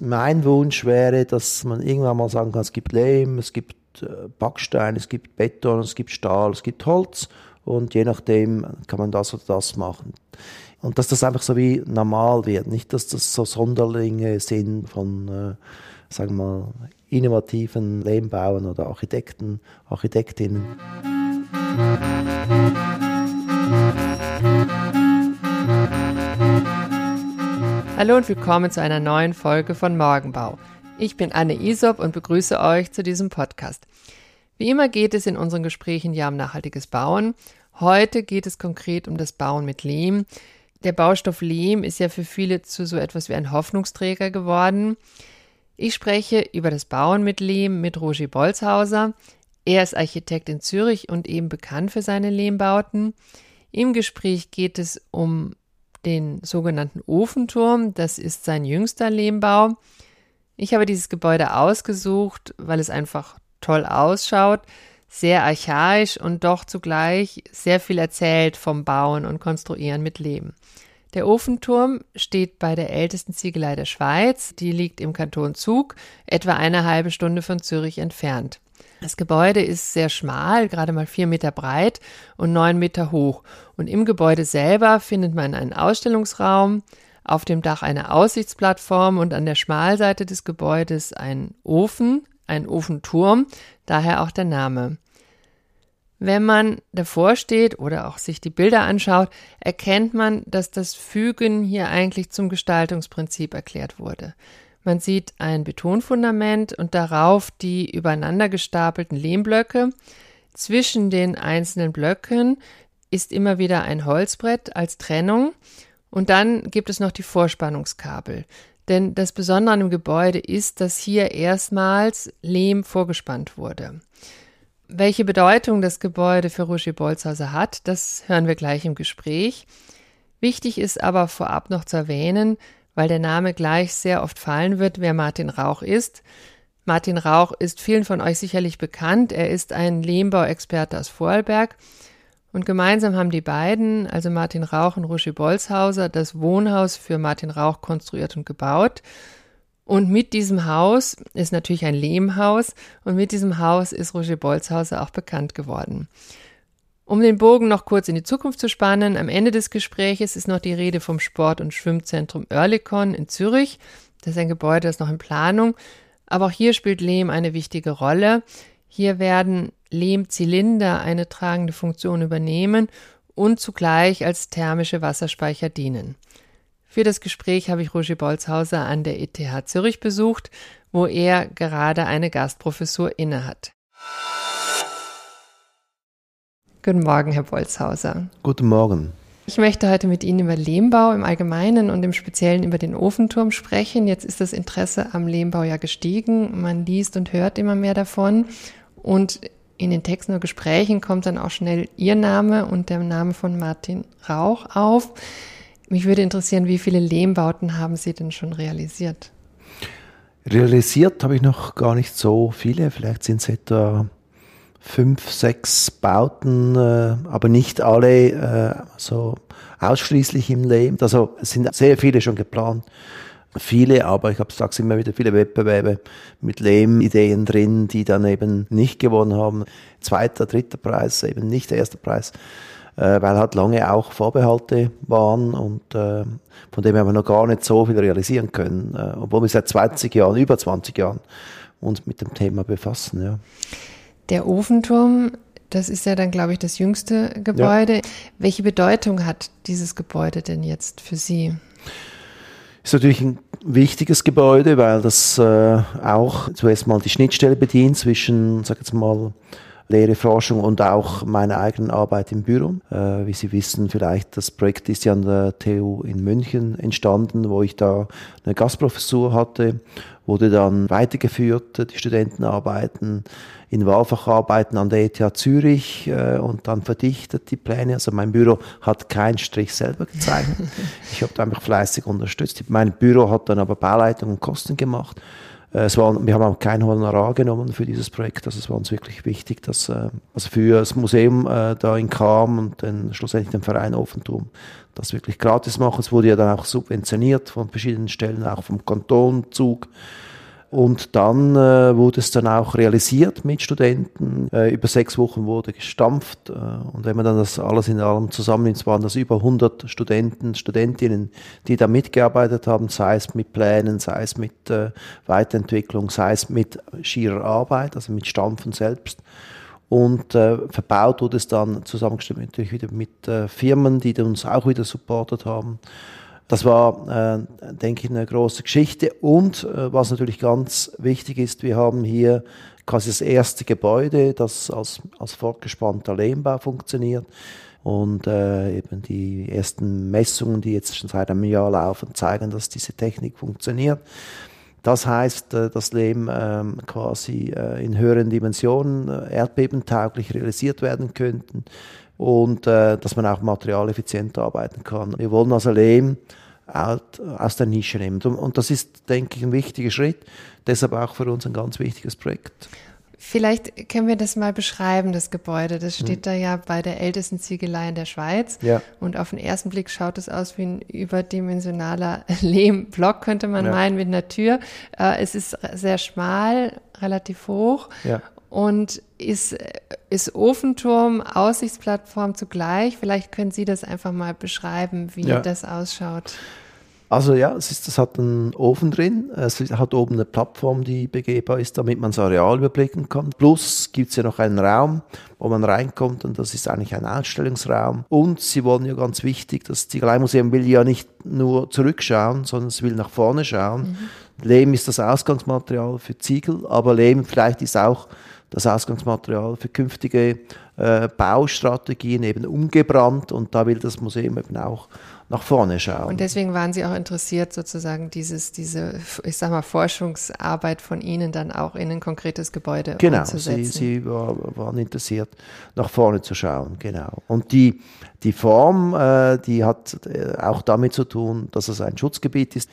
Mein Wunsch wäre, dass man irgendwann mal sagen kann, es gibt Lehm, es gibt äh, Backstein, es gibt Beton, es gibt Stahl, es gibt Holz und je nachdem kann man das oder das machen. Und dass das einfach so wie normal wird, nicht dass das so Sonderlinge sind von, äh, sagen wir mal, innovativen Lehmbauern oder Architekten, Architektinnen. Hallo und willkommen zu einer neuen Folge von Morgenbau. Ich bin Anne Isop und begrüße euch zu diesem Podcast. Wie immer geht es in unseren Gesprächen ja um nachhaltiges Bauen. Heute geht es konkret um das Bauen mit Lehm. Der Baustoff Lehm ist ja für viele zu so etwas wie ein Hoffnungsträger geworden. Ich spreche über das Bauen mit Lehm mit Roger Bolzhauser. Er ist Architekt in Zürich und eben bekannt für seine Lehmbauten. Im Gespräch geht es um den sogenannten Ofenturm. Das ist sein jüngster Lehmbau. Ich habe dieses Gebäude ausgesucht, weil es einfach toll ausschaut, sehr archaisch und doch zugleich sehr viel erzählt vom Bauen und Konstruieren mit Lehm. Der Ofenturm steht bei der ältesten Ziegelei der Schweiz. Die liegt im Kanton Zug, etwa eine halbe Stunde von Zürich entfernt. Das Gebäude ist sehr schmal, gerade mal vier Meter breit und neun Meter hoch. Und im Gebäude selber findet man einen Ausstellungsraum, auf dem Dach eine Aussichtsplattform und an der Schmalseite des Gebäudes ein Ofen, ein Ofenturm, daher auch der Name. Wenn man davor steht oder auch sich die Bilder anschaut, erkennt man, dass das Fügen hier eigentlich zum Gestaltungsprinzip erklärt wurde. Man sieht ein Betonfundament und darauf die übereinander gestapelten Lehmblöcke. Zwischen den einzelnen Blöcken ist immer wieder ein Holzbrett als Trennung und dann gibt es noch die Vorspannungskabel. Denn das Besondere an dem Gebäude ist, dass hier erstmals Lehm vorgespannt wurde. Welche Bedeutung das Gebäude für Roger Bolzhauser hat, das hören wir gleich im Gespräch. Wichtig ist aber vorab noch zu erwähnen, weil der Name gleich sehr oft fallen wird, wer Martin Rauch ist. Martin Rauch ist vielen von euch sicherlich bekannt. Er ist ein Lehmbauexperte aus Vorarlberg. Und gemeinsam haben die beiden, also Martin Rauch und Roger Bolzhauser, das Wohnhaus für Martin Rauch konstruiert und gebaut. Und mit diesem Haus ist natürlich ein Lehmhaus und mit diesem Haus ist Roger Bolzhauser auch bekannt geworden. Um den Bogen noch kurz in die Zukunft zu spannen, am Ende des Gespräches ist noch die Rede vom Sport- und Schwimmzentrum Oerlikon in Zürich. Das ist ein Gebäude, das noch in Planung. Aber auch hier spielt Lehm eine wichtige Rolle. Hier werden Lehmzylinder eine tragende Funktion übernehmen und zugleich als thermische Wasserspeicher dienen. Für das Gespräch habe ich Roger Bolzhauser an der ETH Zürich besucht, wo er gerade eine Gastprofessur innehat. Guten Morgen, Herr Bolzhauser. Guten Morgen. Ich möchte heute mit Ihnen über Lehmbau im Allgemeinen und im Speziellen über den Ofenturm sprechen. Jetzt ist das Interesse am Lehmbau ja gestiegen. Man liest und hört immer mehr davon. Und in den Texten und Gesprächen kommt dann auch schnell Ihr Name und der Name von Martin Rauch auf. Mich würde interessieren, wie viele Lehmbauten haben Sie denn schon realisiert? Realisiert habe ich noch gar nicht so viele. Vielleicht sind es etwa fünf, sechs Bauten, äh, aber nicht alle äh, so ausschließlich im Lehm. Also es sind sehr viele schon geplant. Viele, aber ich habe sag's immer wieder, viele Wettbewerbe mit Lehmideen drin, die dann eben nicht gewonnen haben. Zweiter, dritter Preis, eben nicht der erste Preis, äh, weil halt lange auch Vorbehalte waren und äh, von dem haben wir noch gar nicht so viel realisieren können, äh, obwohl wir seit 20 Jahren, über 20 Jahren uns mit dem Thema befassen. Ja. Der Ofenturm, das ist ja dann, glaube ich, das jüngste Gebäude. Ja. Welche Bedeutung hat dieses Gebäude denn jetzt für Sie? Ist natürlich ein wichtiges Gebäude, weil das äh, auch zuerst mal die Schnittstelle bedient zwischen, sag jetzt mal, Lehre, Forschung und auch meine eigene Arbeit im Büro. Äh, wie Sie wissen, vielleicht das Projekt ist ja an der TU in München entstanden, wo ich da eine Gastprofessur hatte, wurde dann weitergeführt, die Studentenarbeiten in Wahlfacharbeiten an der ETH Zürich äh, und dann verdichtet die Pläne. Also mein Büro hat keinen Strich selber gezeichnet. ich habe da einfach fleißig unterstützt. Mein Büro hat dann aber Bauleitung und Kosten gemacht es war, wir haben auch kein Honorar genommen für dieses Projekt. Also es war uns wirklich wichtig, dass äh, also für das Museum äh, da in Kam und dann schlussendlich den Verein Offentum das wirklich gratis machen. Es wurde ja dann auch subventioniert von verschiedenen Stellen, auch vom Kantonzug. Und dann äh, wurde es dann auch realisiert mit Studenten. Äh, über sechs Wochen wurde gestampft. Äh, und wenn man dann das alles in allem zusammennimmt, waren das über 100 Studenten, Studentinnen, die da mitgearbeitet haben, sei es mit Plänen, sei es mit äh, Weiterentwicklung, sei es mit schierer Arbeit, also mit Stampfen selbst. Und äh, verbaut wurde es dann zusammengestellt natürlich wieder mit äh, Firmen, die uns auch wieder supportet haben. Das war, äh, denke ich, eine große Geschichte. Und äh, was natürlich ganz wichtig ist, wir haben hier quasi das erste Gebäude, das als, als fortgespannter Lehmbau funktioniert. Und äh, eben die ersten Messungen, die jetzt schon seit einem Jahr laufen, zeigen, dass diese Technik funktioniert. Das heißt, äh, dass Lehm ähm, quasi äh, in höheren Dimensionen äh, erdbebentauglich realisiert werden könnten und äh, dass man auch materialeffizient arbeiten kann. Wir wollen also Lehm aus der Nische nehmen. Und das ist, denke ich, ein wichtiger Schritt, deshalb auch für uns ein ganz wichtiges Projekt. Vielleicht können wir das mal beschreiben, das Gebäude. Das steht hm. da ja bei der ältesten Ziegelei in der Schweiz. Ja. Und auf den ersten Blick schaut es aus wie ein überdimensionaler Lehmblock, könnte man ja. meinen, mit einer Tür. Äh, es ist sehr schmal, relativ hoch. Ja und ist, ist Ofenturm, Aussichtsplattform zugleich. Vielleicht können Sie das einfach mal beschreiben, wie ja. das ausschaut. Also ja, es, ist, es hat einen Ofen drin, es hat oben eine Plattform, die begehbar ist, damit man das Areal überblicken kann. Plus gibt es ja noch einen Raum, wo man reinkommt und das ist eigentlich ein Ausstellungsraum. Und sie wollen ja ganz wichtig, das Ziegeleimuseum will ja nicht nur zurückschauen, sondern es will nach vorne schauen. Mhm. Lehm ist das Ausgangsmaterial für Ziegel, aber Lehm vielleicht ist auch das Ausgangsmaterial für künftige äh, Baustrategien eben umgebrannt und da will das Museum eben auch nach vorne schauen. Und deswegen waren Sie auch interessiert, sozusagen dieses, diese, ich sag mal, Forschungsarbeit von Ihnen dann auch in ein konkretes Gebäude genau, umzusetzen. Genau, Sie, Sie war, waren interessiert, nach vorne zu schauen, genau. Und die, die Form, äh, die hat äh, auch damit zu tun, dass es ein Schutzgebiet ist.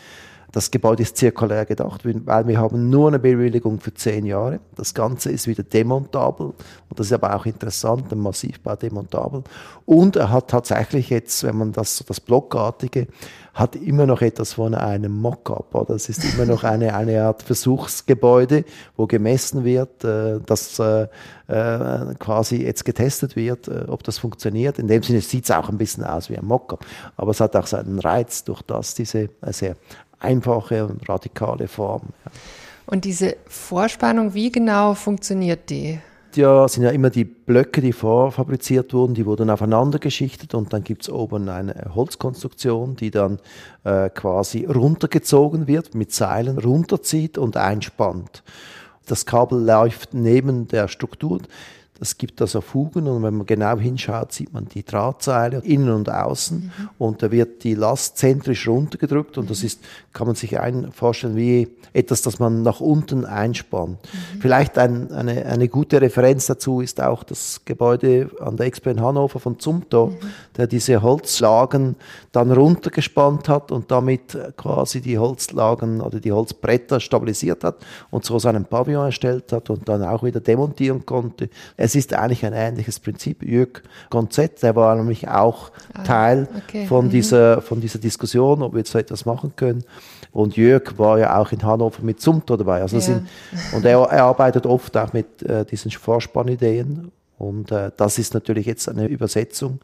Das Gebäude ist zirkulär gedacht, weil wir haben nur eine Bewilligung für zehn Jahre. Das Ganze ist wieder demontabel und das ist aber auch interessant, ein Massivbau demontabel. Und er hat tatsächlich jetzt, wenn man das, das Blockartige, hat immer noch etwas von einem Mockup. Es ist immer noch eine, eine Art Versuchsgebäude, wo gemessen wird, äh, dass äh, äh, quasi jetzt getestet wird, ob das funktioniert. In dem Sinne sieht es auch ein bisschen aus wie ein Mockup, aber es hat auch seinen Reiz durch das diese sehr einfache und radikale Form. Ja. Und diese Vorspannung, wie genau funktioniert die? Ja, sind ja immer die Blöcke, die vorfabriziert wurden, die wurden aufeinander geschichtet und dann gibt es oben eine Holzkonstruktion, die dann äh, quasi runtergezogen wird, mit Seilen runterzieht und einspannt. Das Kabel läuft neben der Struktur. Das gibt also Fugen und wenn man genau hinschaut, sieht man die Drahtseile innen und außen mhm. und da wird die Last zentrisch runtergedrückt und das ist, kann man sich ein, vorstellen wie etwas, das man nach unten einspannt. Mhm. Vielleicht ein, eine, eine gute Referenz dazu ist auch das Gebäude an der Expo in Hannover von Zumto, mhm. der diese Holzlagen dann runtergespannt hat und damit quasi die Holzlagen oder die Holzbretter stabilisiert hat und so seinen Pavillon erstellt hat und dann auch wieder demontieren konnte. Es ist eigentlich ein ähnliches Prinzip. Jörg Gonzett, der war nämlich auch ah, Teil okay. von, mhm. dieser, von dieser Diskussion, ob wir jetzt so etwas machen können. Und Jörg war ja auch in Hannover mit Zumto dabei. Also ja. sind, und er, er, arbeitet oft auch mit äh, diesen Vorspannideen. Und äh, das ist natürlich jetzt eine Übersetzung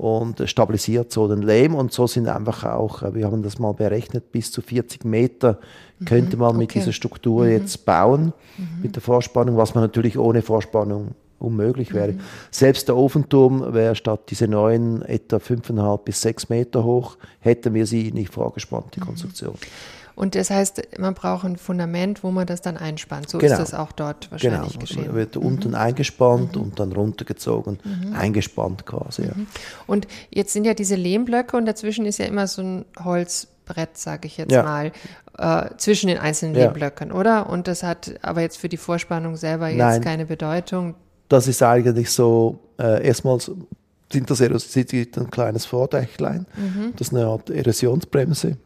und stabilisiert so den Lehm. Und so sind einfach auch, äh, wir haben das mal berechnet, bis zu 40 Meter könnte man mhm, okay. mit dieser Struktur mhm. jetzt bauen, mhm. mit der Vorspannung, was man natürlich ohne Vorspannung unmöglich wäre. Mhm. Selbst der Ofenturm wäre statt diese neuen etwa 5,5 bis 6 Meter hoch, hätten wir sie nicht vorgespannt, die mhm. Konstruktion. Und das heißt, man braucht ein Fundament, wo man das dann einspannt. So genau. ist das auch dort wahrscheinlich genau. geschehen. Man wird mhm. unten eingespannt mhm. und dann runtergezogen, mhm. eingespannt quasi. Ja. Mhm. Und jetzt sind ja diese Lehmblöcke und dazwischen ist ja immer so ein Holzbrett, sage ich jetzt ja. mal, äh, zwischen den einzelnen ja. Lehmblöcken, oder? Und das hat aber jetzt für die Vorspannung selber jetzt Nein. keine Bedeutung das ist eigentlich so, äh, erstmals sind das ein kleines Vordächlein, mhm. das ist eine Art Erosionsbremse.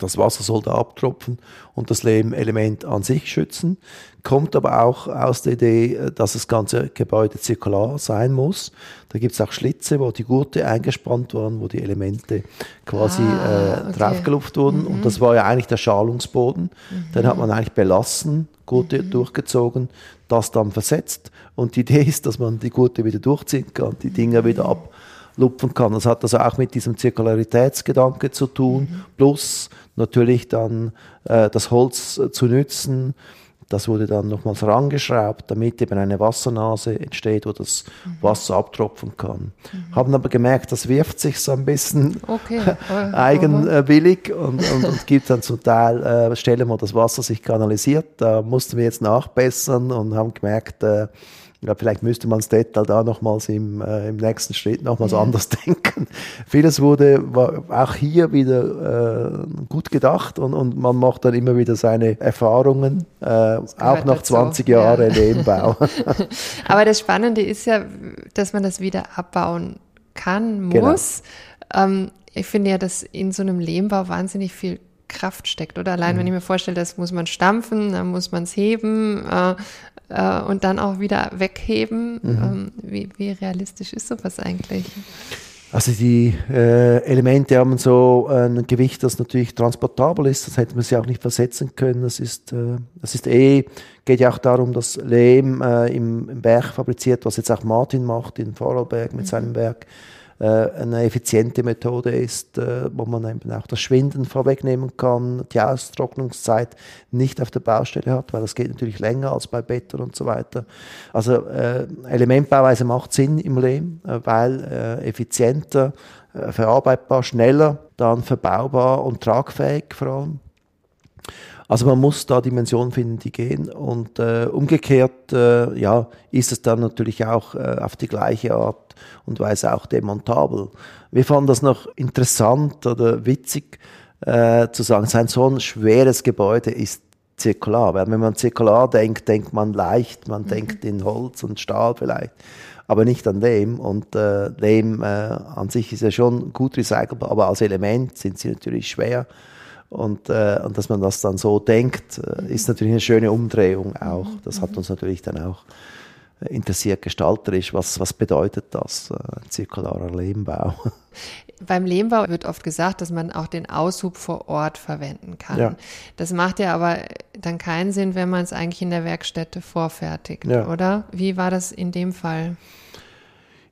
Das Wasser soll da abtropfen und das Lehmelement an sich schützen. Kommt aber auch aus der Idee, äh, dass das ganze Gebäude zirkular sein muss. Da gibt es auch Schlitze, wo die Gurte eingespannt waren, wo die Elemente quasi ah, äh, okay. draufgelupft wurden. Mhm. Und das war ja eigentlich der Schalungsboden. Mhm. Den hat man eigentlich belassen, Gurte mhm. durchgezogen, das dann versetzt. Und die Idee ist, dass man die Gurte wieder durchziehen kann, die Dinger wieder ab lupfen kann. Das hat also auch mit diesem Zirkularitätsgedanke zu tun, mhm. plus natürlich dann äh, das Holz äh, zu nützen. Das wurde dann nochmals rangeschraubt, damit eben eine Wassernase entsteht, wo das mhm. Wasser abtropfen kann. Mhm. Haben aber gemerkt, das wirft sich so ein bisschen okay. eigenwillig und, und, und, gibt dann zum Teil äh, Stellen, wo das Wasser sich kanalisiert. Da mussten wir jetzt nachbessern und haben gemerkt, äh, ja, vielleicht müsste man das Detail da nochmals im, äh, im nächsten Schritt nochmals ja. anders denken. Vieles wurde war auch hier wieder äh, gut gedacht und, und man macht dann immer wieder seine Erfahrungen, äh, auch nach 20 Jahren ja. Lehmbau. Aber das Spannende ist ja, dass man das wieder abbauen kann, genau. muss. Genau. Ähm, ich finde ja, dass in so einem Lehmbau wahnsinnig viel Kraft steckt. Oder allein, mhm. wenn ich mir vorstelle, das muss man stampfen, dann muss man es heben äh, äh, und dann auch wieder wegheben. Mhm. Ähm, wie, wie realistisch ist sowas eigentlich? Also die äh, Elemente haben so ein Gewicht, das natürlich transportabel ist. Das hätte man sie auch nicht versetzen können. Das ist, äh, das ist eh, geht ja auch darum, dass Lehm äh, im, im Berg fabriziert, was jetzt auch Martin macht in Vorarlberg mit mhm. seinem Werk eine effiziente Methode ist, äh, wo man eben auch das Schwinden vorwegnehmen kann, die Austrocknungszeit nicht auf der Baustelle hat, weil das geht natürlich länger als bei Beton und so weiter. Also äh, Elementbauweise macht Sinn im Lehm, weil effizienter, verarbeitbar, schneller, dann verbaubar und tragfähig vor allem. Also man muss da Dimensionen finden, die gehen. Und äh, umgekehrt äh, ja, ist es dann natürlich auch äh, auf die gleiche Art und Weise auch demontabel. Wir fanden das noch interessant oder witzig äh, zu sagen, sein so ein schweres Gebäude ist zirkular. Weil wenn man zirkular denkt, denkt man leicht, man mhm. denkt in Holz und Stahl vielleicht aber nicht an Lehm. Und äh, Lehm äh, an sich ist ja schon gut recycelbar, aber als Element sind sie natürlich schwer. Und, äh, und dass man das dann so denkt, äh, ist natürlich eine schöne Umdrehung auch. Mhm. Das hat mhm. uns natürlich dann auch interessiert gestalterisch. Was, was bedeutet das, äh, zirkularer Lehmbau? Beim Lehmbau wird oft gesagt, dass man auch den Aushub vor Ort verwenden kann. Ja. Das macht ja aber dann keinen Sinn, wenn man es eigentlich in der Werkstätte vorfertigt, ja. oder? Wie war das in dem Fall?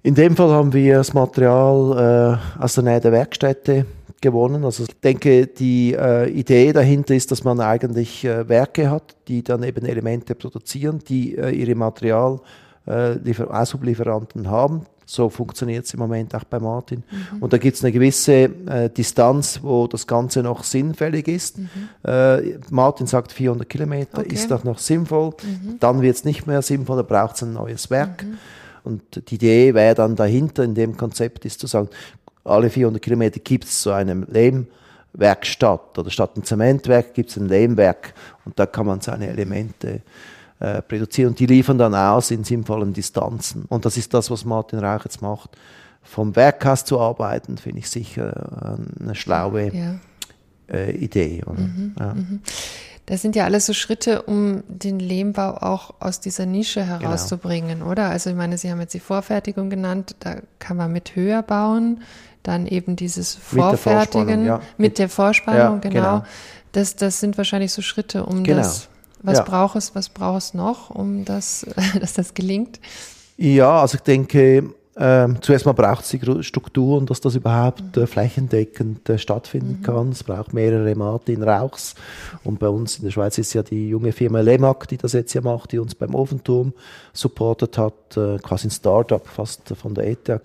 In dem Fall haben wir das Material äh, aus der Nähe der Werkstätte gewonnen. Also ich denke, die äh, Idee dahinter ist, dass man eigentlich äh, Werke hat, die dann eben Elemente produzieren, die äh, ihre Material äh, Aushub-Lieferanten haben. So funktioniert es im Moment auch bei Martin. Mhm. Und da gibt es eine gewisse äh, Distanz, wo das Ganze noch sinnfällig ist. Mhm. Äh, Martin sagt 400 Kilometer, okay. ist das noch sinnvoll? Mhm. Dann wird es nicht mehr sinnvoll, da braucht es ein neues Werk. Mhm. Und die Idee wäre dann dahinter in dem Konzept ist zu sagen, alle 400 Kilometer gibt es so eine Lehmwerkstatt oder statt ein Zementwerk gibt es ein Lehmwerk und da kann man seine Elemente äh, produzieren und die liefern dann aus in sinnvollen Distanzen. Und das ist das, was Martin Rauch jetzt macht. Vom Werkhaus zu arbeiten, finde ich sicher eine schlaue ja. äh, Idee. Mhm, ja. mhm. Das sind ja alles so Schritte, um den Lehmbau auch aus dieser Nische genau. herauszubringen, genau. oder? Also ich meine, Sie haben jetzt die Vorfertigung genannt, da kann man mit höher bauen dann eben dieses Vorfertigen mit der Vorspannung, ja. mit der Vorspannung ja, genau. genau. Das, das sind wahrscheinlich so Schritte, um genau. das, was ja. braucht es, was braucht es noch, um das, dass das gelingt? Ja, also ich denke, ähm, zuerst mal braucht es die Strukturen, dass das überhaupt äh, flächendeckend äh, stattfinden mhm. kann. Es braucht mehrere Martin Rauchs. Und bei uns in der Schweiz ist ja die junge Firma Lemac, die das jetzt ja macht, die uns beim Ofenturm supportet hat, äh, quasi ein Startup fast von der ETH.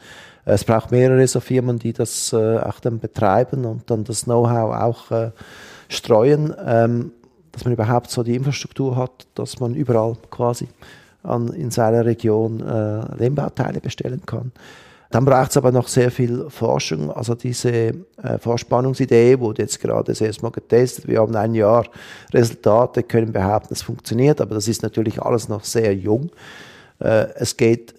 Es braucht mehrere so Firmen, die das äh, auch dann betreiben und dann das Know-how auch äh, streuen, ähm, dass man überhaupt so die Infrastruktur hat, dass man überall quasi an, in seiner Region äh, Lehmbauteile bestellen kann. Dann braucht es aber noch sehr viel Forschung. Also diese äh, Vorspannungsidee wurde jetzt gerade das erste Mal getestet. Wir haben ein Jahr Resultate, können behaupten, es funktioniert, aber das ist natürlich alles noch sehr jung. Äh, es geht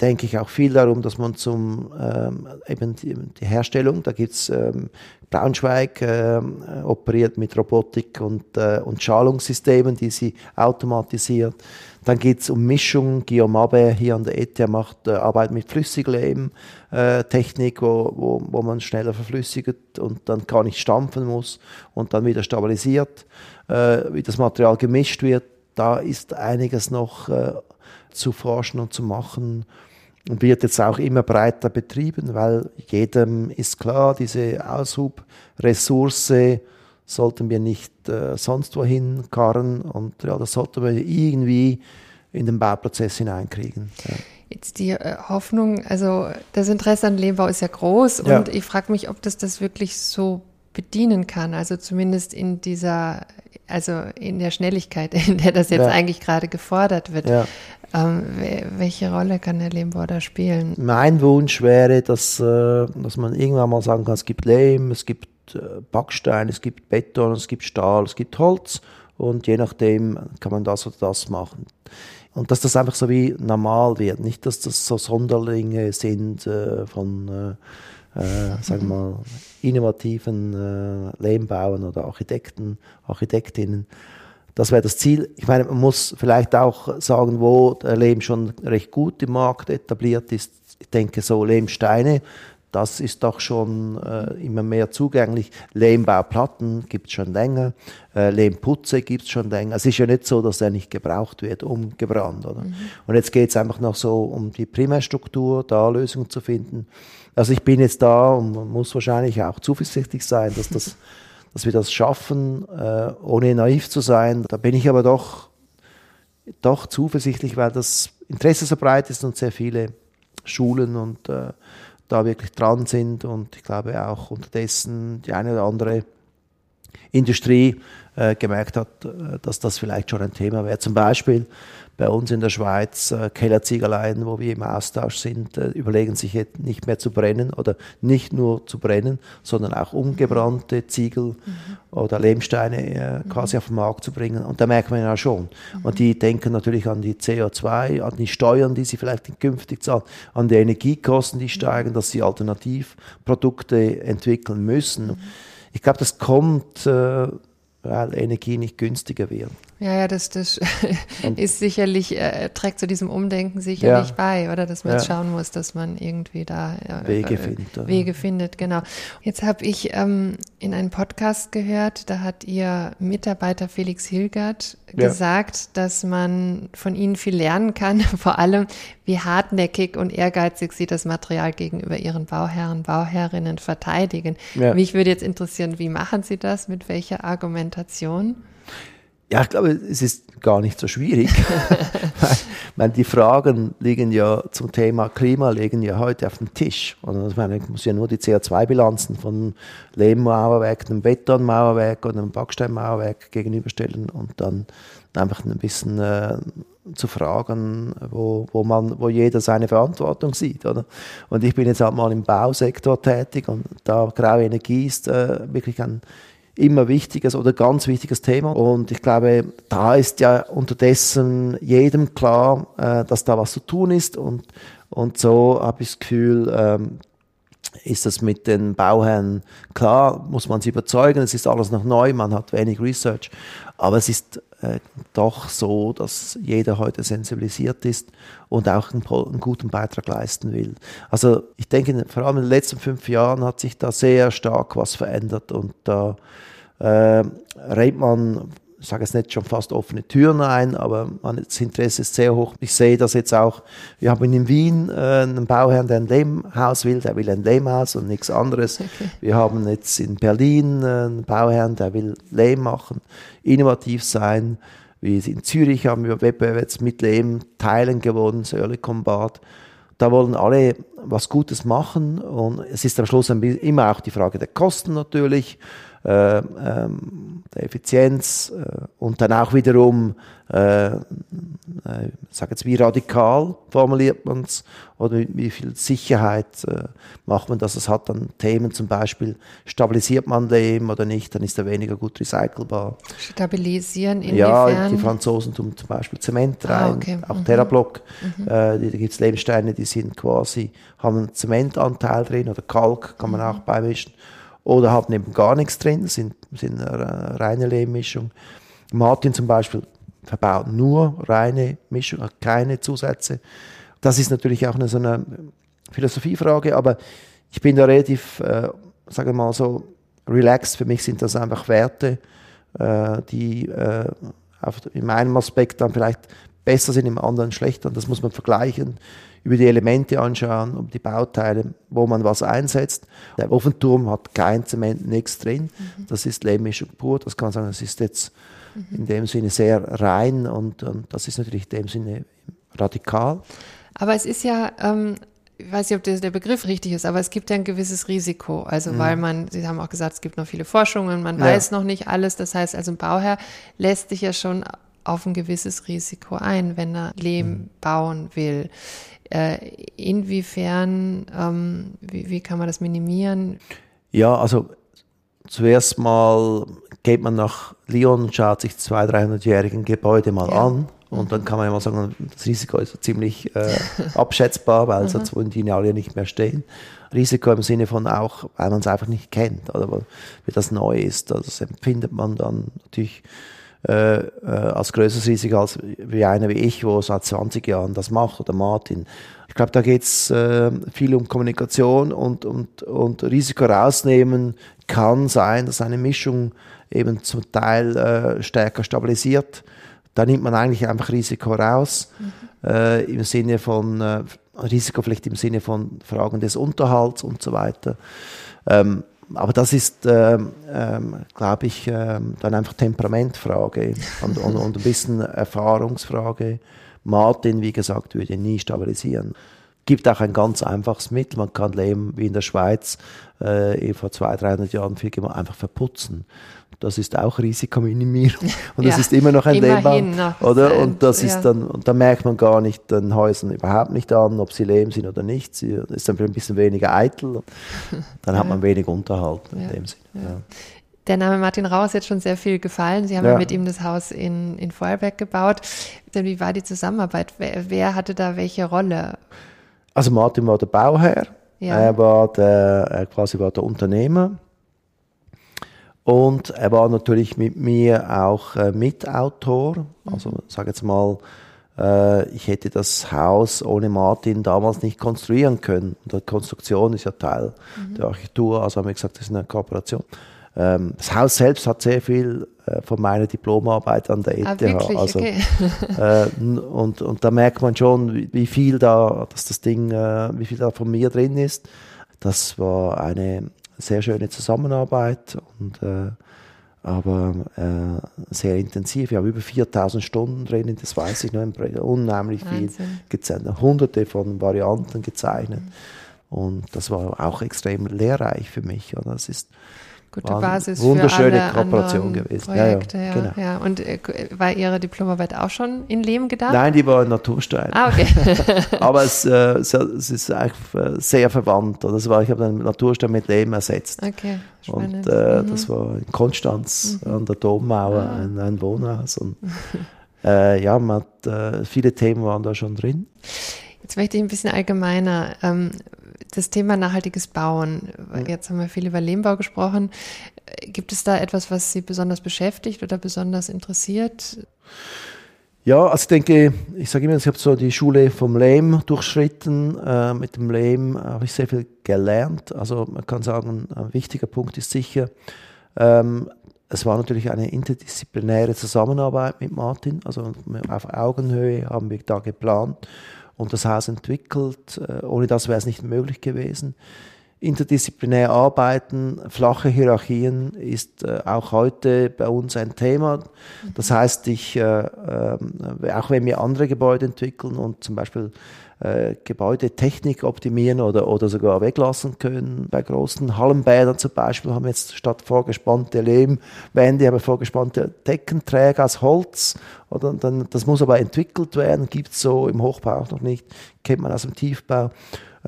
denke ich auch viel darum, dass man zum ähm, eben die, die Herstellung, da gibt's ähm, Braunschweig äh, operiert mit Robotik und, äh, und Schalungssystemen, die sie automatisiert. Dann geht's um Mischung. Guillaume Abe hier an der ETH macht äh, Arbeit mit Flüssiglehm-Technik, äh, wo, wo, wo man schneller verflüssigt und dann gar nicht stampfen muss und dann wieder stabilisiert, äh, wie das Material gemischt wird. Da ist einiges noch äh, zu forschen und zu machen und wird jetzt auch immer breiter betrieben, weil jedem ist klar, diese Aushubressource sollten wir nicht äh, sonst wohin karren und ja, das sollten wir irgendwie in den Bauprozess hineinkriegen. Ja. Jetzt die äh, Hoffnung, also das Interesse an Lehmbau ist ja groß ja. und ich frage mich, ob das das wirklich so bedienen kann, also zumindest in dieser, also in der Schnelligkeit, in der das jetzt ja. eigentlich gerade gefordert wird. Ähm, welche Rolle kann der Lehmbau da spielen? Mein Wunsch wäre, dass, äh, dass man irgendwann mal sagen kann, es gibt Lehm, es gibt äh, Backstein, es gibt Beton, es gibt Stahl, es gibt Holz und je nachdem kann man das oder das machen. Und dass das einfach so wie normal wird, nicht dass das so Sonderlinge sind äh, von, äh, äh, sagen wir mal, innovativen äh, Lehmbauern oder Architekten, Architektinnen. Das wäre das Ziel. Ich meine, man muss vielleicht auch sagen, wo der Lehm schon recht gut im Markt etabliert ist. Ich denke so Lehmsteine das ist doch schon äh, immer mehr zugänglich. Lehmbauplatten gibt es schon länger, äh, Lehmputze gibt es schon länger. Es ist ja nicht so, dass er nicht gebraucht wird, umgebrannt. Oder? Mhm. Und jetzt geht es einfach noch so um die Primärstruktur, da Lösungen zu finden. Also ich bin jetzt da und man muss wahrscheinlich auch zuversichtlich sein, dass, das, dass wir das schaffen, äh, ohne naiv zu sein. Da bin ich aber doch, doch zuversichtlich, weil das Interesse so breit ist und sehr viele Schulen und äh, da wirklich dran sind und ich glaube auch unterdessen die eine oder andere Industrie äh, gemerkt hat, äh, dass das vielleicht schon ein Thema wäre. Zum Beispiel bei uns in der Schweiz äh, Kellerziegeleien, wo wir im Austausch sind, äh, überlegen sich jetzt nicht mehr zu brennen oder nicht nur zu brennen, sondern auch umgebrannte Ziegel mhm. oder Lehmsteine äh, mhm. quasi auf den Markt zu bringen. Und da merkt man ja schon. Mhm. Und die denken natürlich an die CO2, an die Steuern, die sie vielleicht künftig zahlen, an die Energiekosten, die steigen, dass sie Alternativprodukte entwickeln müssen. Mhm. Ich glaube, das kommt, äh, weil Energie nicht günstiger wird. Ja, ja, das, das ist sicherlich, äh, trägt zu diesem Umdenken sicherlich ja. bei, oder dass man ja. jetzt schauen muss, dass man irgendwie da äh, Wege, findet, oder? Wege findet. Genau. Jetzt habe ich ähm, in einem Podcast gehört, da hat Ihr Mitarbeiter Felix Hilgert ja. gesagt, dass man von Ihnen viel lernen kann, vor allem wie hartnäckig und ehrgeizig Sie das Material gegenüber Ihren Bauherren, Bauherrinnen verteidigen. Mich würde jetzt interessieren, wie machen Sie das, mit welcher Argumentation? Ja, ich glaube, es ist gar nicht so schwierig. meine, die Fragen liegen ja zum Thema Klima liegen ja heute auf dem Tisch. Und ich meine, ich muss ja nur die CO2-Bilanzen von Lehmmauerwerk, einem Betonmauerwerk oder einem Backsteinmauerwerk gegenüberstellen und dann einfach ein bisschen äh, zu fragen, wo, wo man, wo jeder seine Verantwortung sieht, oder? Und ich bin jetzt halt mal im Bausektor tätig und da graue Energie ist äh, wirklich ein immer wichtiges oder ganz wichtiges Thema. Und ich glaube, da ist ja unterdessen jedem klar, äh, dass da was zu tun ist. Und, und so habe ich das Gefühl, ähm, ist das mit den Bauherren klar, muss man sie überzeugen, es ist alles noch neu, man hat wenig Research, aber es ist äh, doch so, dass jeder heute sensibilisiert ist und auch einen, einen, guten Beitrag leisten will. Also ich denke, vor allem in den letzten fünf Jahren hat sich da sehr stark was verändert und da äh, rennt man ich sage jetzt nicht schon fast offene Türen ein, aber das Interesse ist sehr hoch. Ich sehe das jetzt auch, wir haben in Wien äh, einen Bauherrn, der ein Lehmhaus will, der will ein Lehmhaus und nichts anderes. Okay. Wir haben jetzt in Berlin äh, einen Bauherrn, der will Lehm machen, innovativ sein. Wie in Zürich haben wir Wettbewerb jetzt mit Lehm Teilen gewonnen, Early Combat. Da wollen alle was Gutes machen und es ist am Schluss immer auch die Frage der Kosten natürlich. Äh, ähm, der Effizienz äh, und dann auch wiederum, äh, äh, sag jetzt wie radikal formuliert man es oder mit wie viel Sicherheit macht man das. Es hat dann Themen zum Beispiel, stabilisiert man Lehm oder nicht, dann ist er weniger gut recycelbar. Stabilisieren inwiefern? Ja, die Franzosen tun zum Beispiel Zement ah, rein, ah, okay. auch mhm. Terrablock. Mhm. Da gibt es Lehmsteine, die sind quasi, haben einen Zementanteil drin oder Kalk kann man mhm. auch beimischen oder haben eben gar nichts drin, sind, sind eine reine Lehmmischung. Martin zum Beispiel verbaut nur reine Mischung, hat keine Zusätze. Das ist natürlich auch eine, so eine Philosophiefrage, aber ich bin da relativ, äh, sagen mal so, relaxed. Für mich sind das einfach Werte, äh, die äh, auf, in einem Aspekt dann vielleicht besser sind, im anderen schlechter. Und das muss man vergleichen über die Elemente anschauen, um die Bauteile, wo man was einsetzt. Der Ofenturm hat kein Zement, nichts drin. Mhm. Das ist Lehmmischung pur. Das kann man sagen, das ist jetzt mhm. in dem Sinne sehr rein und, und, das ist natürlich in dem Sinne radikal. Aber es ist ja, ähm, ich weiß nicht, ob der Begriff richtig ist, aber es gibt ja ein gewisses Risiko. Also, mhm. weil man, Sie haben auch gesagt, es gibt noch viele Forschungen, man ja. weiß noch nicht alles. Das heißt, also ein Bauherr lässt sich ja schon auf ein gewisses Risiko ein, wenn er Lehm mhm. bauen will. Äh, inwiefern, ähm, wie, wie kann man das minimieren? Ja, also zuerst mal geht man nach Lyon und schaut sich zwei, 300-jährigen Gebäude mal ja. an. Und dann kann man ja mal sagen, das Risiko ist ziemlich äh, abschätzbar, weil sonst würden die ja nicht mehr stehen. Risiko im Sinne von auch, weil man es einfach nicht kennt oder weil das neu ist. Also das empfindet man dann natürlich äh, äh, als größeres Risiko als wie einer wie ich, wo seit 20 Jahren das macht, oder Martin. Ich glaube, da geht es äh, viel um Kommunikation und, und, und Risiko rausnehmen kann sein, dass eine Mischung eben zum Teil äh, stärker stabilisiert. Da nimmt man eigentlich einfach Risiko raus, mhm. äh, im Sinne von äh, Risiko vielleicht im Sinne von Fragen des Unterhalts und so weiter. Ähm, aber das ist, ähm, ähm, glaube ich, ähm, dann einfach Temperamentfrage und, und, und ein bisschen Erfahrungsfrage. Martin, wie gesagt, würde nie stabilisieren. Gibt auch ein ganz einfaches Mittel. Man kann Lehm wie in der Schweiz äh, eh vor 200, 300 Jahren viel einfach verputzen. Das ist auch Risikominimierung und ja, das ist immer noch ein Lehmband, oder? Und das ja. ist dann, und da merkt man gar nicht den Häusern überhaupt nicht an, ob sie Lehm sind oder nicht. Sie ist dann ein bisschen weniger eitel. Dann hat man wenig Unterhalt in dem Sinne. Der Name Martin Rau ist jetzt schon sehr viel gefallen. Sie haben ja. mit ihm das Haus in, in Vorarlberg gebaut. Wie war die Zusammenarbeit? Wer, wer hatte da welche Rolle? Also Martin war der Bauherr. Ja. Er war der, er quasi war der Unternehmer. Und er war natürlich mit mir auch äh, Mitautor. Also sage jetzt mal, äh, ich hätte das Haus ohne Martin damals nicht konstruieren können. Und die Konstruktion ist ja Teil mhm. der Architektur, also haben wir gesagt, das ist eine Kooperation. Ähm, das Haus selbst hat sehr viel äh, von meiner Diplomarbeit an der ETH. Ah, wirklich? also, okay. äh, und, und da merkt man schon, wie, wie viel da, dass das Ding, äh, wie viel da von mir drin ist. Das war eine sehr schöne Zusammenarbeit und äh, aber äh, sehr intensiv. Wir haben über 4000 Stunden drin, das weiß ich noch, unheimlich Wahnsinn. viel gezeichnet, hunderte von Varianten gezeichnet. Mhm. Und das war auch extrem lehrreich für mich. Oder? Das ist Gute Basis wunderschöne für alle Kooperation gewesen. Projekte, ja, ja, genau. ja. Und äh, war Ihre Diplomarbeit auch schon in Lehm gedacht? Nein, die war in Naturstein. Ah, okay. Aber es, äh, es, ist eigentlich äh, sehr verwandt. Das war, ich habe dann Naturstein mit Lehm ersetzt. Okay, spannend. Und äh, mhm. das war in Konstanz mhm. an der Dommauer ah. ein, ein, Wohnhaus. Und äh, ja, man hat, äh, viele Themen waren da schon drin. Jetzt möchte ich ein bisschen allgemeiner. Ähm, das Thema nachhaltiges Bauen. Jetzt haben wir viel über Lehmbau gesprochen. Gibt es da etwas, was Sie besonders beschäftigt oder besonders interessiert? Ja, also ich denke, ich sage immer, ich habe so die Schule vom Lehm durchschritten. Äh, mit dem Lehm habe ich sehr viel gelernt. Also man kann sagen, ein wichtiger Punkt ist sicher, ähm, es war natürlich eine interdisziplinäre Zusammenarbeit mit Martin. Also auf Augenhöhe haben wir da geplant und das Haus entwickelt. Äh, ohne das wäre es nicht möglich gewesen. interdisziplinär arbeiten, flache Hierarchien ist äh, auch heute bei uns ein Thema. Das heißt, ich, äh, äh, auch wenn wir andere Gebäude entwickeln und zum Beispiel äh, Gebäudetechnik optimieren oder, oder sogar weglassen können. Bei großen Hallenbädern zum Beispiel haben wir jetzt statt vorgespannte Lehmwände, aber vorgespannte Deckenträger aus Holz. Oder dann, das muss aber entwickelt werden, gibt es so im Hochbau auch noch nicht, kennt man aus dem Tiefbau.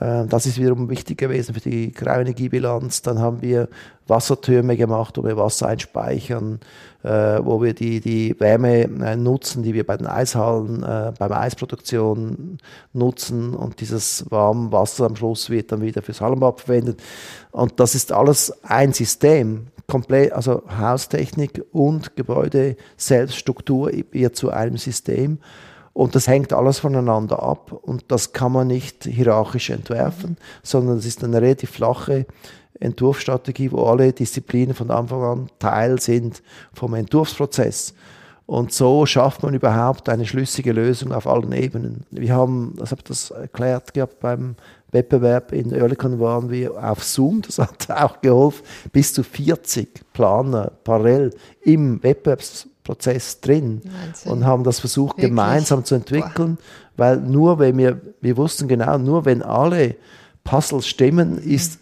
Äh, das ist wiederum wichtig gewesen für die Grauenergiebilanz. Dann haben wir Wassertürme gemacht, wo wir Wasser einspeichern, äh, wo wir die, die Wärme äh, nutzen, die wir bei den Eishallen, äh, beim Eisproduktion nutzen und dieses warme Wasser am Schluss wird dann wieder fürs Hallenbad verwendet. Und das ist alles ein System. Komplett, also Haustechnik und Gebäude, Selbststruktur wird zu einem System. Und das hängt alles voneinander ab und das kann man nicht hierarchisch entwerfen, sondern es ist eine relativ flache Entwurfsstrategie, wo alle Disziplinen von Anfang an Teil sind vom Entwurfsprozess. Und so schafft man überhaupt eine schlüssige Lösung auf allen Ebenen. Wir haben, das habe ich das erklärt gehabt beim Wettbewerb in Oerlikon waren wir auf Zoom, das hat auch geholfen, bis zu 40 Planer parallel im Wettbewerbs Prozess drin Wahnsinn. und haben das versucht Wirklich? gemeinsam zu entwickeln, Boah. weil nur wenn wir, wir wussten genau, nur wenn alle Puzzles stimmen, ist,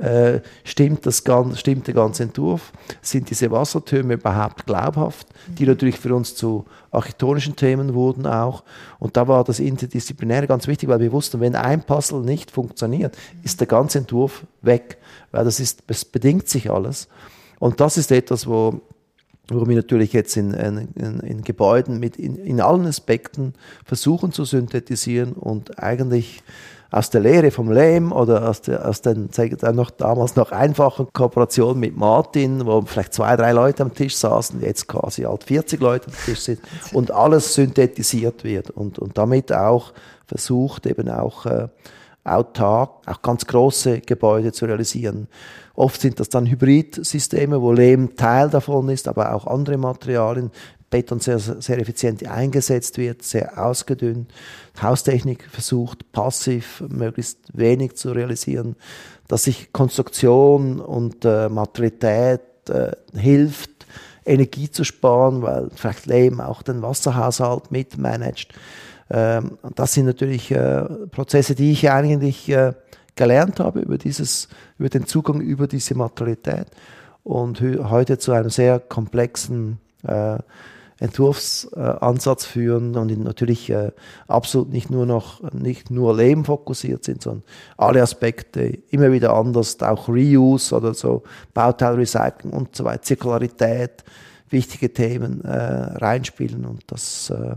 äh, stimmt, das stimmt der ganze Entwurf, sind diese Wassertürme überhaupt glaubhaft, die mhm. natürlich für uns zu architektonischen Themen wurden auch. Und da war das Interdisziplinäre ganz wichtig, weil wir wussten, wenn ein Puzzle nicht funktioniert, ist der ganze Entwurf weg, weil das ist, es bedingt sich alles. Und das ist etwas, wo wo wir natürlich jetzt in, in, in Gebäuden mit in, in, allen Aspekten versuchen zu synthetisieren und eigentlich aus der Lehre vom Lehm oder aus, der, aus den dann noch, damals noch einfachen Kooperationen mit Martin, wo vielleicht zwei, drei Leute am Tisch saßen, jetzt quasi alt 40 Leute am Tisch sind und alles synthetisiert wird und, und damit auch versucht eben auch äh, autark, auch ganz große Gebäude zu realisieren. Oft sind das dann Hybridsysteme, wo Lehm Teil davon ist, aber auch andere Materialien. Beton sehr, sehr effizient eingesetzt wird, sehr ausgedünnt. Haustechnik versucht passiv möglichst wenig zu realisieren, dass sich Konstruktion und äh, Materialität äh, hilft, Energie zu sparen, weil vielleicht Lehm auch den Wasserhaushalt mitmanagt. Ähm, das sind natürlich äh, Prozesse, die ich eigentlich äh, gelernt habe über dieses, über den Zugang über diese Materialität und heute zu einem sehr komplexen äh, Entwurfsansatz führen und natürlich äh, absolut nicht nur noch nicht nur Leben fokussiert sind, sondern alle Aspekte immer wieder anders, auch Reuse oder so Bauteilrecycling und so weiter, Zirkularität, wichtige Themen äh, reinspielen und das äh,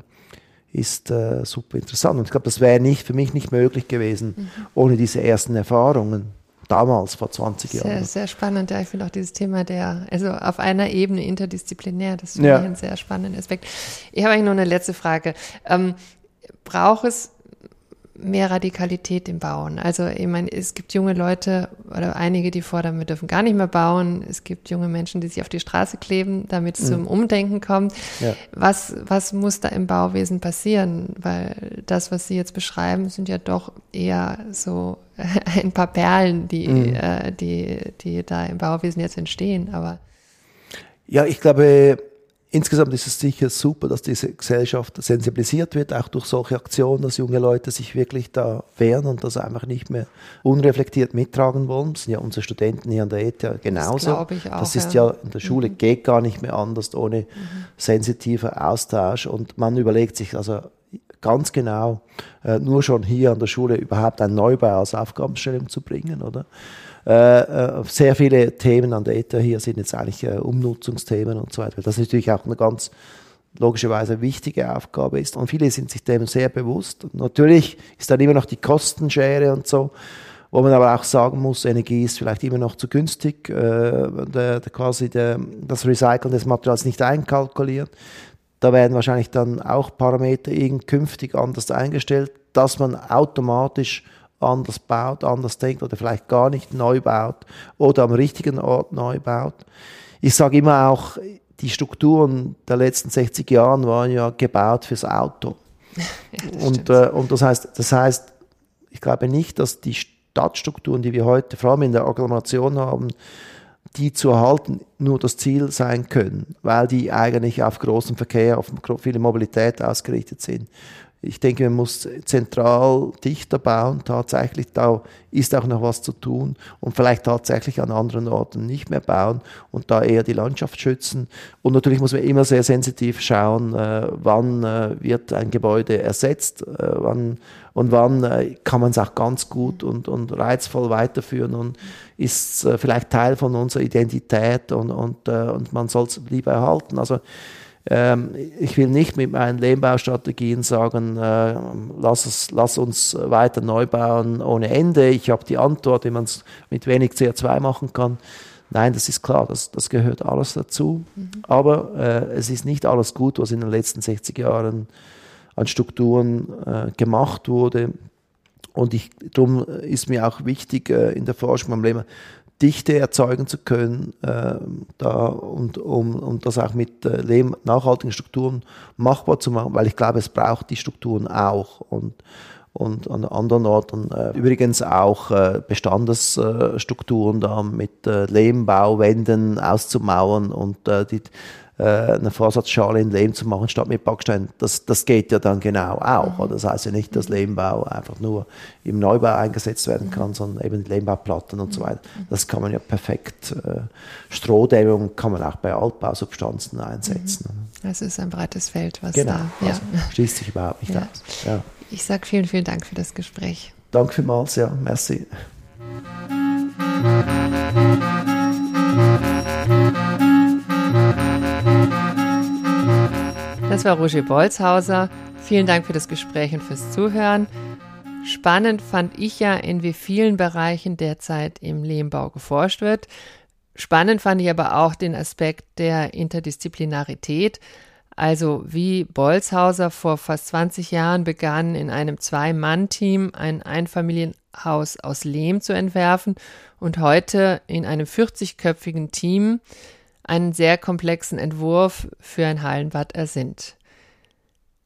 ist äh, super interessant. Und ich glaube, das wäre nicht, für mich nicht möglich gewesen mhm. ohne diese ersten Erfahrungen. Damals, vor 20 sehr, Jahren. Sehr spannend. Ja, ich finde auch dieses Thema der, also auf einer Ebene interdisziplinär, das ist ja. ein sehr spannender Aspekt. Ich habe eigentlich noch eine letzte Frage. Ähm, braucht es mehr Radikalität im Bauen. Also ich meine, es gibt junge Leute oder einige, die fordern, wir dürfen gar nicht mehr bauen. Es gibt junge Menschen, die sich auf die Straße kleben, damit es mhm. zum Umdenken kommt. Ja. Was, was muss da im Bauwesen passieren? Weil das, was Sie jetzt beschreiben, sind ja doch eher so ein paar Perlen, die, mhm. äh, die, die da im Bauwesen jetzt entstehen. Aber ja, ich glaube, Insgesamt ist es sicher super, dass diese Gesellschaft sensibilisiert wird, auch durch solche Aktionen, dass junge Leute sich wirklich da wehren und das einfach nicht mehr unreflektiert mittragen wollen. Das sind ja unsere Studenten hier an der ETH genauso. Das, ich auch, das ist ja. ja in der Schule mhm. geht gar nicht mehr anders ohne mhm. sensitiver Austausch und man überlegt sich also ganz genau, äh, nur schon hier an der Schule überhaupt einen Neubau als Aufgabenstellung zu bringen, oder? Äh, äh, sehr viele Themen an der ETH hier sind jetzt eigentlich äh, Umnutzungsthemen und so weiter. Das ist natürlich auch eine ganz logischerweise wichtige Aufgabe ist. Und viele sind sich dem sehr bewusst. Natürlich ist dann immer noch die Kostenschere und so, wo man aber auch sagen muss, Energie ist vielleicht immer noch zu günstig, äh, der, der quasi der, das Recyceln des Materials nicht einkalkuliert. Da werden wahrscheinlich dann auch Parameter künftig anders eingestellt, dass man automatisch anders baut, anders denkt oder vielleicht gar nicht neu baut oder am richtigen Ort neu baut. Ich sage immer auch, die Strukturen der letzten 60 Jahre waren ja gebaut fürs Auto. Ja, das und, äh, und das heißt, das heißt, ich glaube nicht, dass die Stadtstrukturen, die wir heute vor allem in der Agglomeration haben, die zu erhalten nur das Ziel sein können, weil die eigentlich auf großen Verkehr, auf viele Mobilität ausgerichtet sind. Ich denke, man muss zentral dichter bauen. Tatsächlich, da ist auch noch was zu tun und vielleicht tatsächlich an anderen Orten nicht mehr bauen und da eher die Landschaft schützen. Und natürlich muss man immer sehr sensitiv schauen, äh, wann äh, wird ein Gebäude ersetzt, äh, wann und wann kann man es auch ganz gut und, und reizvoll weiterführen und ist vielleicht Teil von unserer Identität und, und, und man soll es lieber erhalten. Also ich will nicht mit meinen Lehmbaustrategien sagen, äh, lass, es, lass uns weiter neu bauen ohne Ende. Ich habe die Antwort, wie man es mit wenig CO2 machen kann. Nein, das ist klar, das, das gehört alles dazu. Mhm. Aber äh, es ist nicht alles gut, was in den letzten 60 Jahren an Strukturen äh, gemacht wurde. Und ich, darum ist mir auch wichtig äh, in der Forschung am Leben, Dichte erzeugen zu können äh, da, und um, um das auch mit äh, nachhaltigen Strukturen machbar zu machen, weil ich glaube, es braucht die Strukturen auch. Und, und an anderen Orten äh, übrigens auch äh, Bestandesstrukturen da mit äh, Lehmbauwänden auszumauern und äh, die äh, eine Vorsatzschale in Lehm zu machen statt mit Backstein, das, das geht ja dann genau auch. Mhm. Das heißt ja nicht, dass Lehmbau einfach nur im Neubau eingesetzt werden kann, mhm. sondern eben Lehmbauplatten und so weiter. Das kann man ja perfekt, äh, Strohdämmung kann man auch bei Altbausubstanzen einsetzen. Mhm. Es ist ein breites Feld, was genau, da also schließt sich überhaupt nicht ja. aus. Ja. Ich sage vielen, vielen Dank für das Gespräch. Danke vielmals, ja, merci. Das war Roger Bolzhauser. Vielen Dank für das Gespräch und fürs Zuhören. Spannend fand ich ja, in wie vielen Bereichen derzeit im Lehmbau geforscht wird. Spannend fand ich aber auch den Aspekt der Interdisziplinarität. Also wie Bolzhauser vor fast 20 Jahren begann, in einem Zwei-Mann-Team ein Einfamilienhaus aus Lehm zu entwerfen und heute in einem 40-köpfigen Team einen sehr komplexen Entwurf für ein Hallenbad ersinnt.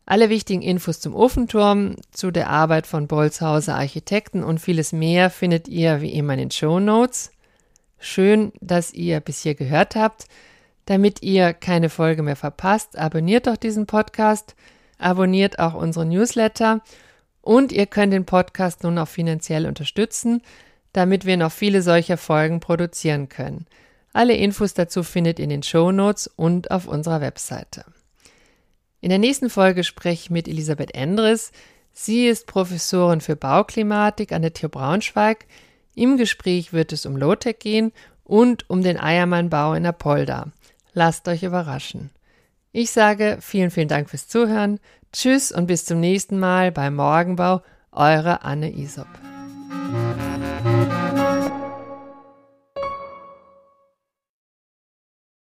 Alle wichtigen Infos zum Ofenturm, zu der Arbeit von Bolzhauser Architekten und vieles mehr findet ihr wie immer in den Show Notes. Schön, dass ihr bis hier gehört habt. Damit ihr keine Folge mehr verpasst, abonniert doch diesen Podcast, abonniert auch unsere Newsletter und ihr könnt den Podcast nun auch finanziell unterstützen, damit wir noch viele solcher Folgen produzieren können. Alle Infos dazu findet ihr in den Show Notes und auf unserer Webseite. In der nächsten Folge spreche ich mit Elisabeth Endres. Sie ist Professorin für Bauklimatik an der TU Braunschweig. Im Gespräch wird es um Low-Tech gehen und um den Eiermannbau in Apolda. Lasst euch überraschen. Ich sage vielen, vielen Dank fürs Zuhören. Tschüss und bis zum nächsten Mal beim Morgenbau. Eure Anne Isop.